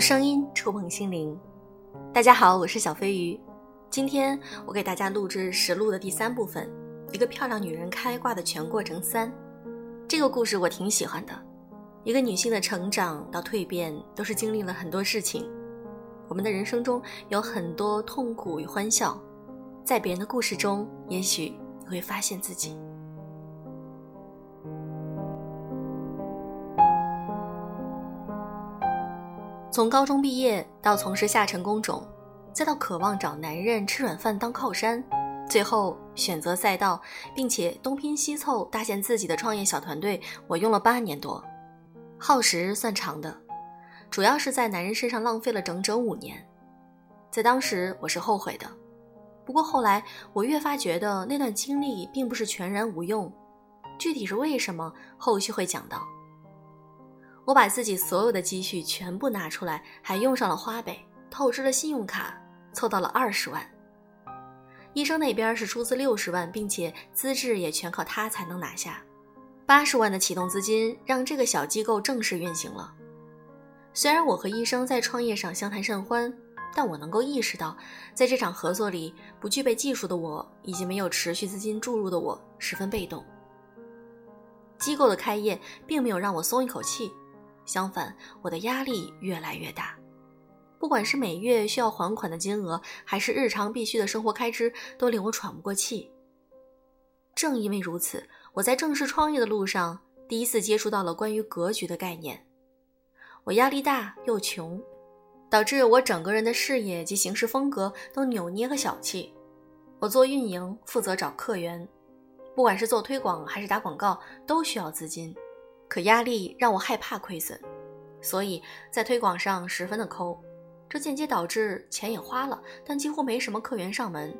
声音触碰心灵。大家好，我是小飞鱼。今天我给大家录制实录的第三部分，一个漂亮女人开挂的全过程三。这个故事我挺喜欢的。一个女性的成长到蜕变，都是经历了很多事情。我们的人生中有很多痛苦与欢笑，在别人的故事中，也许你会发现自己。从高中毕业到从事下沉工种，再到渴望找男人吃软饭当靠山，最后选择赛道，并且东拼西凑搭建自己的创业小团队，我用了八年多，耗时算长的，主要是在男人身上浪费了整整五年，在当时我是后悔的，不过后来我越发觉得那段经历并不是全然无用，具体是为什么，后续会讲到。我把自己所有的积蓄全部拿出来，还用上了花呗，透支了信用卡，凑到了二十万。医生那边是出资六十万，并且资质也全靠他才能拿下。八十万的启动资金让这个小机构正式运行了。虽然我和医生在创业上相谈甚欢，但我能够意识到，在这场合作里，不具备技术的我以及没有持续资金注入的我十分被动。机构的开业并没有让我松一口气。相反，我的压力越来越大，不管是每月需要还款的金额，还是日常必须的生活开支，都令我喘不过气。正因为如此，我在正式创业的路上，第一次接触到了关于格局的概念。我压力大又穷，导致我整个人的事业及行事风格都扭捏和小气。我做运营，负责找客源，不管是做推广还是打广告，都需要资金。可压力让我害怕亏损，所以在推广上十分的抠，这间接导致钱也花了，但几乎没什么客源上门。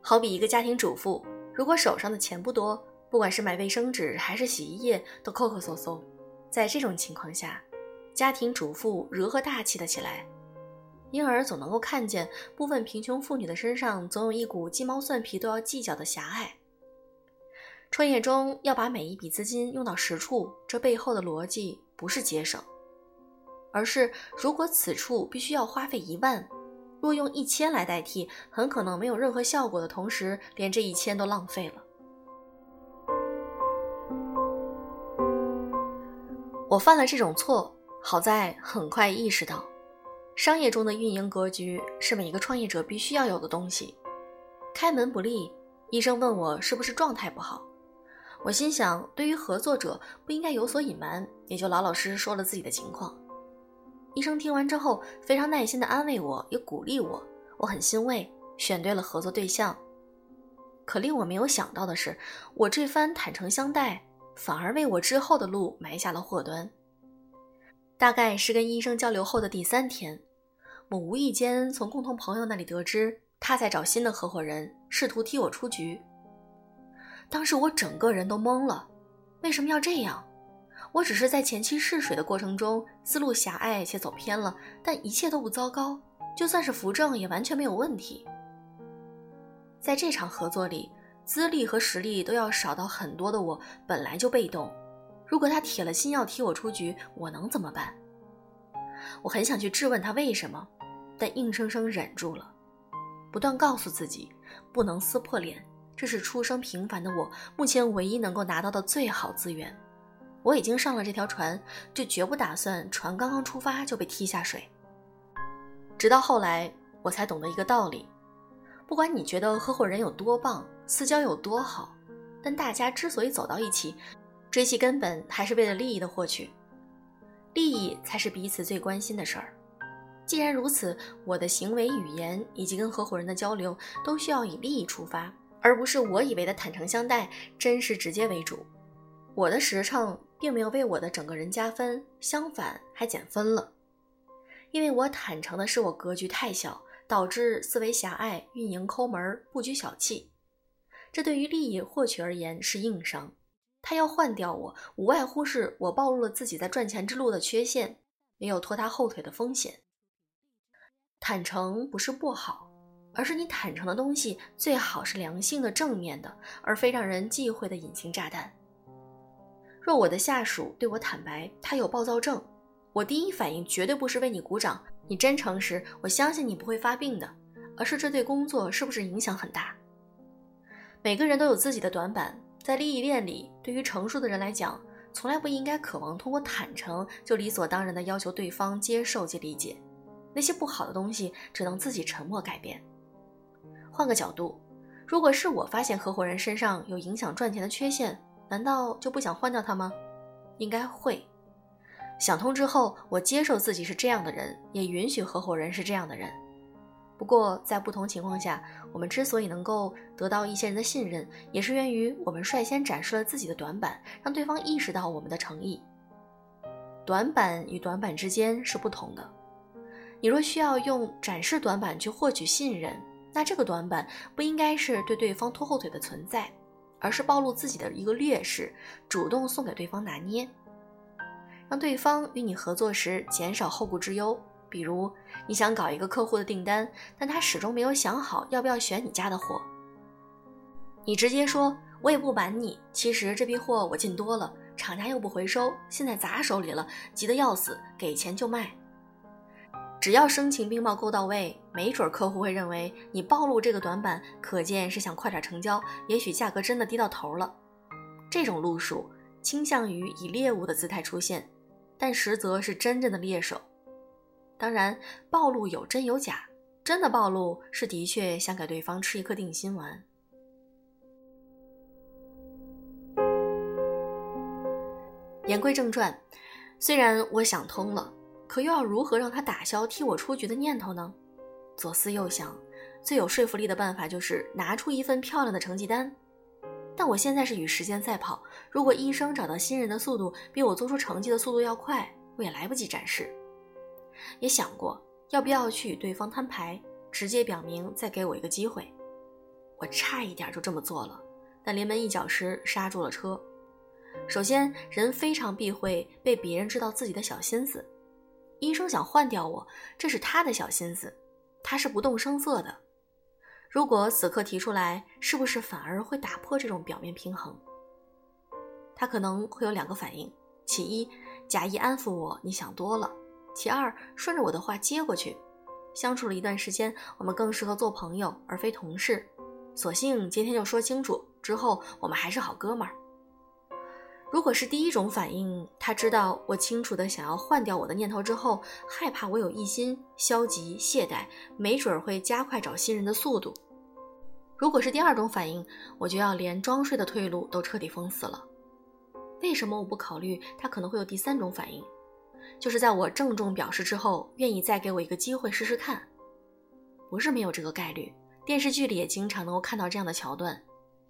好比一个家庭主妇，如果手上的钱不多，不管是买卫生纸还是洗衣液都抠抠搜搜。在这种情况下，家庭主妇如何大气的起来？因而总能够看见部分贫穷妇女的身上总有一股鸡毛蒜皮都要计较的狭隘。创业中要把每一笔资金用到实处，这背后的逻辑不是节省，而是如果此处必须要花费一万，若用一千来代替，很可能没有任何效果的同时，连这一千都浪费了。我犯了这种错，好在很快意识到，商业中的运营格局是每一个创业者必须要有的东西。开门不利，医生问我是不是状态不好。我心想，对于合作者不应该有所隐瞒，也就老老实实说了自己的情况。医生听完之后，非常耐心地安慰我，也鼓励我，我很欣慰，选对了合作对象。可令我没有想到的是，我这番坦诚相待，反而为我之后的路埋下了祸端。大概是跟医生交流后的第三天，我无意间从共同朋友那里得知，他在找新的合伙人，试图踢我出局。当时我整个人都懵了，为什么要这样？我只是在前期试水的过程中思路狭隘且走偏了，但一切都不糟糕，就算是扶正也完全没有问题。在这场合作里，资历和实力都要少到很多的我本来就被动，如果他铁了心要踢我出局，我能怎么办？我很想去质问他为什么，但硬生生忍住了，不断告诉自己不能撕破脸。这是出生平凡的我目前唯一能够拿到的最好资源。我已经上了这条船，就绝不打算船刚刚出发就被踢下水。直到后来，我才懂得一个道理：不管你觉得合伙人有多棒，私交有多好，但大家之所以走到一起，追其根本还是为了利益的获取。利益才是彼此最关心的事儿。既然如此，我的行为、语言以及跟合伙人的交流，都需要以利益出发。而不是我以为的坦诚相待、真实直接为主。我的实诚并没有为我的整个人加分，相反还减分了。因为我坦诚的是我格局太小，导致思维狭隘、运营抠门、不拘小气。这对于利益获取而言是硬伤。他要换掉我，无外乎是我暴露了自己在赚钱之路的缺陷，也有拖他后腿的风险。坦诚不是不好。而是你坦诚的东西最好是良性的、正面的，而非让人忌讳的隐形炸弹。若我的下属对我坦白他有暴躁症，我第一反应绝对不是为你鼓掌，你真诚时，我相信你不会发病的，而是这对工作是不是影响很大？每个人都有自己的短板，在利益链里，对于成熟的人来讲，从来不应该渴望通过坦诚就理所当然的要求对方接受及理解。那些不好的东西，只能自己沉默改变。换个角度，如果是我发现合伙人身上有影响赚钱的缺陷，难道就不想换掉他吗？应该会。想通之后，我接受自己是这样的人，也允许合伙人是这样的人。不过，在不同情况下，我们之所以能够得到一些人的信任，也是源于我们率先展示了自己的短板，让对方意识到我们的诚意。短板与短板之间是不同的。你若需要用展示短板去获取信任，那这个短板不应该是对对方拖后腿的存在，而是暴露自己的一个劣势，主动送给对方拿捏。让对方与你合作时减少后顾之忧，比如你想搞一个客户的订单，但他始终没有想好要不要选你家的货，你直接说：“我也不瞒你，其实这批货我进多了，厂家又不回收，现在砸手里了，急得要死，给钱就卖。”只要声情并茂够到位，没准客户会认为你暴露这个短板，可见是想快点成交，也许价格真的低到头了。这种路数倾向于以猎物的姿态出现。但实则是真正的猎手。当然，暴露有真有假，真的暴露是的确想给对方吃一颗定心丸。言归正传，虽然我想通了，可又要如何让他打消替我出局的念头呢？左思右想，最有说服力的办法就是拿出一份漂亮的成绩单。但我现在是与时间赛跑，如果医生找到新人的速度比我做出成绩的速度要快，我也来不及展示。也想过要不要去与对方摊牌，直接表明再给我一个机会。我差一点就这么做了，但临门一脚时刹住了车。首先，人非常避讳被别人知道自己的小心思。医生想换掉我，这是他的小心思，他是不动声色的。如果此刻提出来，是不是反而会打破这种表面平衡？他可能会有两个反应：其一，假意安抚我，你想多了；其二，顺着我的话接过去。相处了一段时间，我们更适合做朋友而非同事。索性今天就说清楚，之后我们还是好哥们儿。如果是第一种反应，他知道我清楚的想要换掉我的念头之后，害怕我有异心、消极、懈怠，没准会加快找新人的速度。如果是第二种反应，我就要连装睡的退路都彻底封死了。为什么我不考虑他可能会有第三种反应？就是在我郑重表示之后，愿意再给我一个机会试试看。不是没有这个概率，电视剧里也经常能够看到这样的桥段。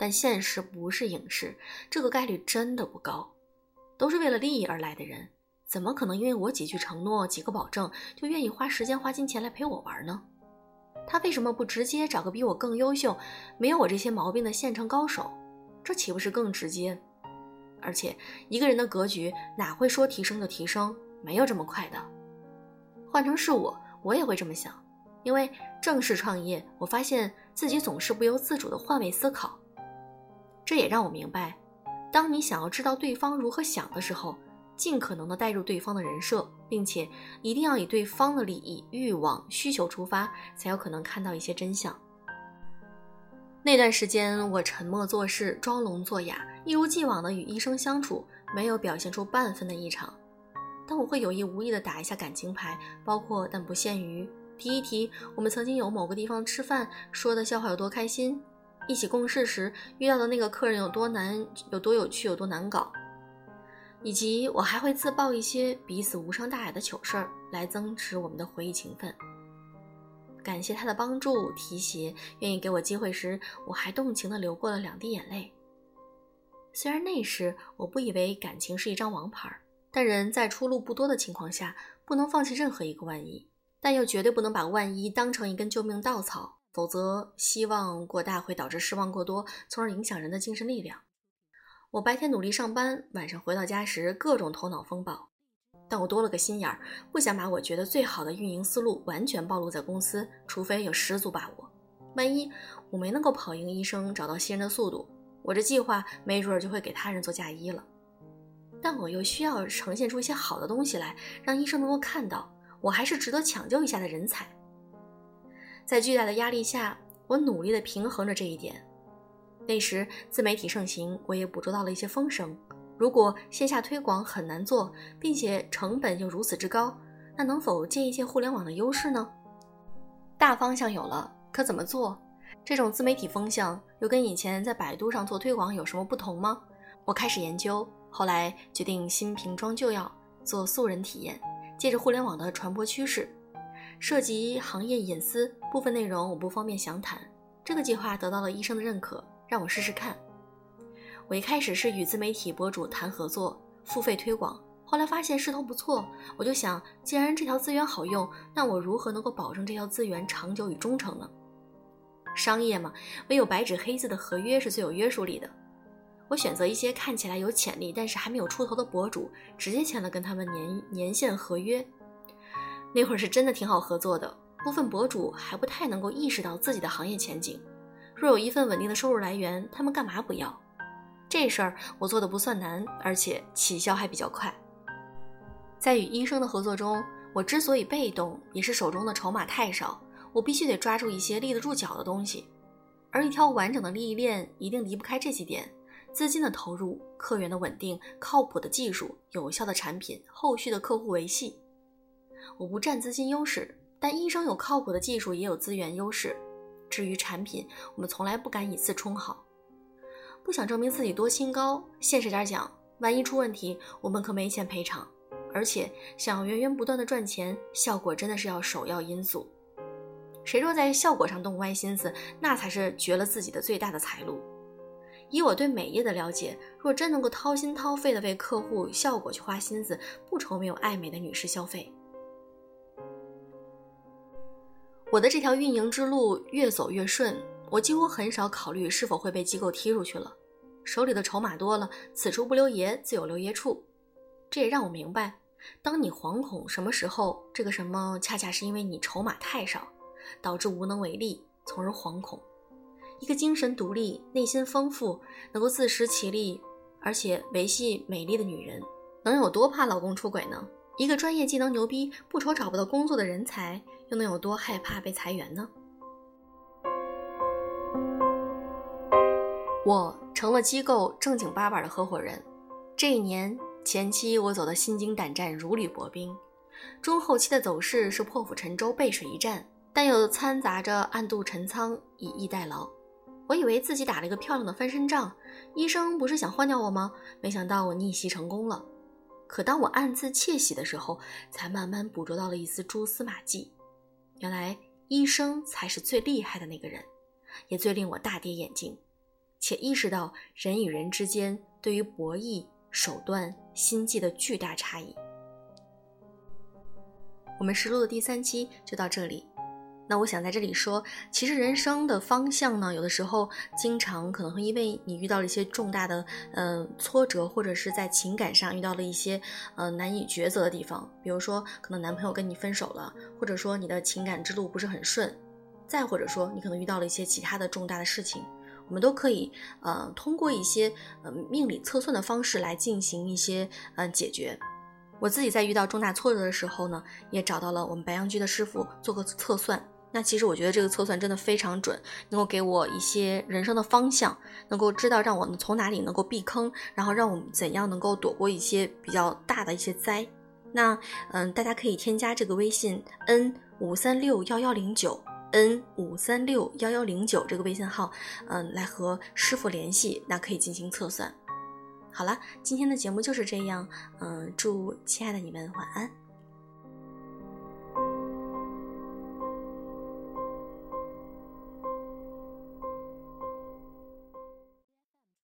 但现实不是影视，这个概率真的不高。都是为了利益而来的人，怎么可能因为我几句承诺、几个保证，就愿意花时间、花金钱来陪我玩呢？他为什么不直接找个比我更优秀、没有我这些毛病的现成高手？这岂不是更直接？而且一个人的格局哪会说提升就提升？没有这么快的。换成是我，我也会这么想。因为正式创业，我发现自己总是不由自主的换位思考。这也让我明白，当你想要知道对方如何想的时候，尽可能的带入对方的人设，并且一定要以对方的利益、欲望、需求出发，才有可能看到一些真相。那段时间，我沉默做事，装聋作哑，一如既往的与医生相处，没有表现出半分的异常。但我会有意无意的打一下感情牌，包括但不限于提一提我们曾经有某个地方吃饭，说的笑话有多开心。一起共事时遇到的那个客人有多难、有多有趣、有多难搞，以及我还会自曝一些彼此无伤大雅的糗事儿，来增值我们的回忆情分。感谢他的帮助提携，愿意给我机会时，我还动情地流过了两滴眼泪。虽然那时我不以为感情是一张王牌，但人在出路不多的情况下，不能放弃任何一个万一，但又绝对不能把万一当成一根救命稻草。否则，希望过大会导致失望过多，从而影响人的精神力量。我白天努力上班，晚上回到家时各种头脑风暴。但我多了个心眼儿，不想把我觉得最好的运营思路完全暴露在公司，除非有十足把握。万一我没能够跑赢医生，找到新人的速度，我这计划没准就会给他人做嫁衣了。但我又需要呈现出一些好的东西来，让医生能够看到我还是值得抢救一下的人才。在巨大的压力下，我努力地平衡着这一点。那时自媒体盛行，我也捕捉到了一些风声。如果线下推广很难做，并且成本又如此之高，那能否借一借互联网的优势呢？大方向有了，可怎么做？这种自媒体风向又跟以前在百度上做推广有什么不同吗？我开始研究，后来决定新瓶装旧药，做素人体验，借着互联网的传播趋势，涉及行业隐私部分内容我不方便详谈。这个计划得到了医生的认可，让我试试看。我一开始是与自媒体博主谈合作，付费推广，后来发现势头不错，我就想，既然这条资源好用，那我如何能够保证这条资源长久与忠诚呢？商业嘛，唯有白纸黑字的合约是最有约束力的。我选择一些看起来有潜力，但是还没有出头的博主，直接签了跟他们年年限合约。那会儿是真的挺好合作的，部分博主还不太能够意识到自己的行业前景。若有一份稳定的收入来源，他们干嘛不要？这事儿我做的不算难，而且起效还比较快。在与医生的合作中，我之所以被动，也是手中的筹码太少，我必须得抓住一些立得住脚的东西。而一条完整的利益链一定离不开这几点。资金的投入、客源的稳定、靠谱的技术、有效的产品、后续的客户维系。我不占资金优势，但医生有靠谱的技术，也有资源优势。至于产品，我们从来不敢以次充好，不想证明自己多清高。现实点讲，万一出问题，我们可没钱赔偿。而且想要源源不断的赚钱，效果真的是要首要因素。谁若在效果上动歪心思，那才是绝了自己的最大的财路。以我对美业的了解，若真能够掏心掏肺的为客户效果去花心思，不愁没有爱美的女士消费。我的这条运营之路越走越顺，我几乎很少考虑是否会被机构踢出去了。手里的筹码多了，此处不留爷，自有留爷处。这也让我明白，当你惶恐什么时候，这个什么恰恰是因为你筹码太少，导致无能为力，从而惶恐。一个精神独立、内心丰富、能够自食其力，而且维系美丽的女人，能有多怕老公出轨呢？一个专业技能牛逼、不愁找不到工作的人才，又能有多害怕被裁员呢？我成了机构正经八百的合伙人。这一年前期，我走得心惊胆战、如履薄冰；中后期的走势是破釜沉舟、背水一战，但又掺杂着暗度陈仓、以逸待劳。我以为自己打了一个漂亮的翻身仗，医生不是想换掉我吗？没想到我逆袭成功了。可当我暗自窃喜的时候，才慢慢捕捉到了一丝蛛丝马迹。原来医生才是最厉害的那个人，也最令我大跌眼镜，且意识到人与人之间对于博弈手段、心计的巨大差异。我们实录的第三期就到这里。那我想在这里说，其实人生的方向呢，有的时候经常可能会因为你遇到了一些重大的呃挫折，或者是在情感上遇到了一些呃难以抉择的地方，比如说可能男朋友跟你分手了，或者说你的情感之路不是很顺，再或者说你可能遇到了一些其他的重大的事情，我们都可以呃通过一些呃命理测算的方式来进行一些呃解决。我自己在遇到重大挫折的时候呢，也找到了我们白羊居的师傅做个测算。那其实我觉得这个测算真的非常准，能够给我一些人生的方向，能够知道让我们从哪里能够避坑，然后让我们怎样能够躲过一些比较大的一些灾。那嗯，大家可以添加这个微信 n 五三六幺幺零九 n 五三六幺幺零九这个微信号，嗯，来和师傅联系，那可以进行测算。好了，今天的节目就是这样。嗯，祝亲爱的你们晚安。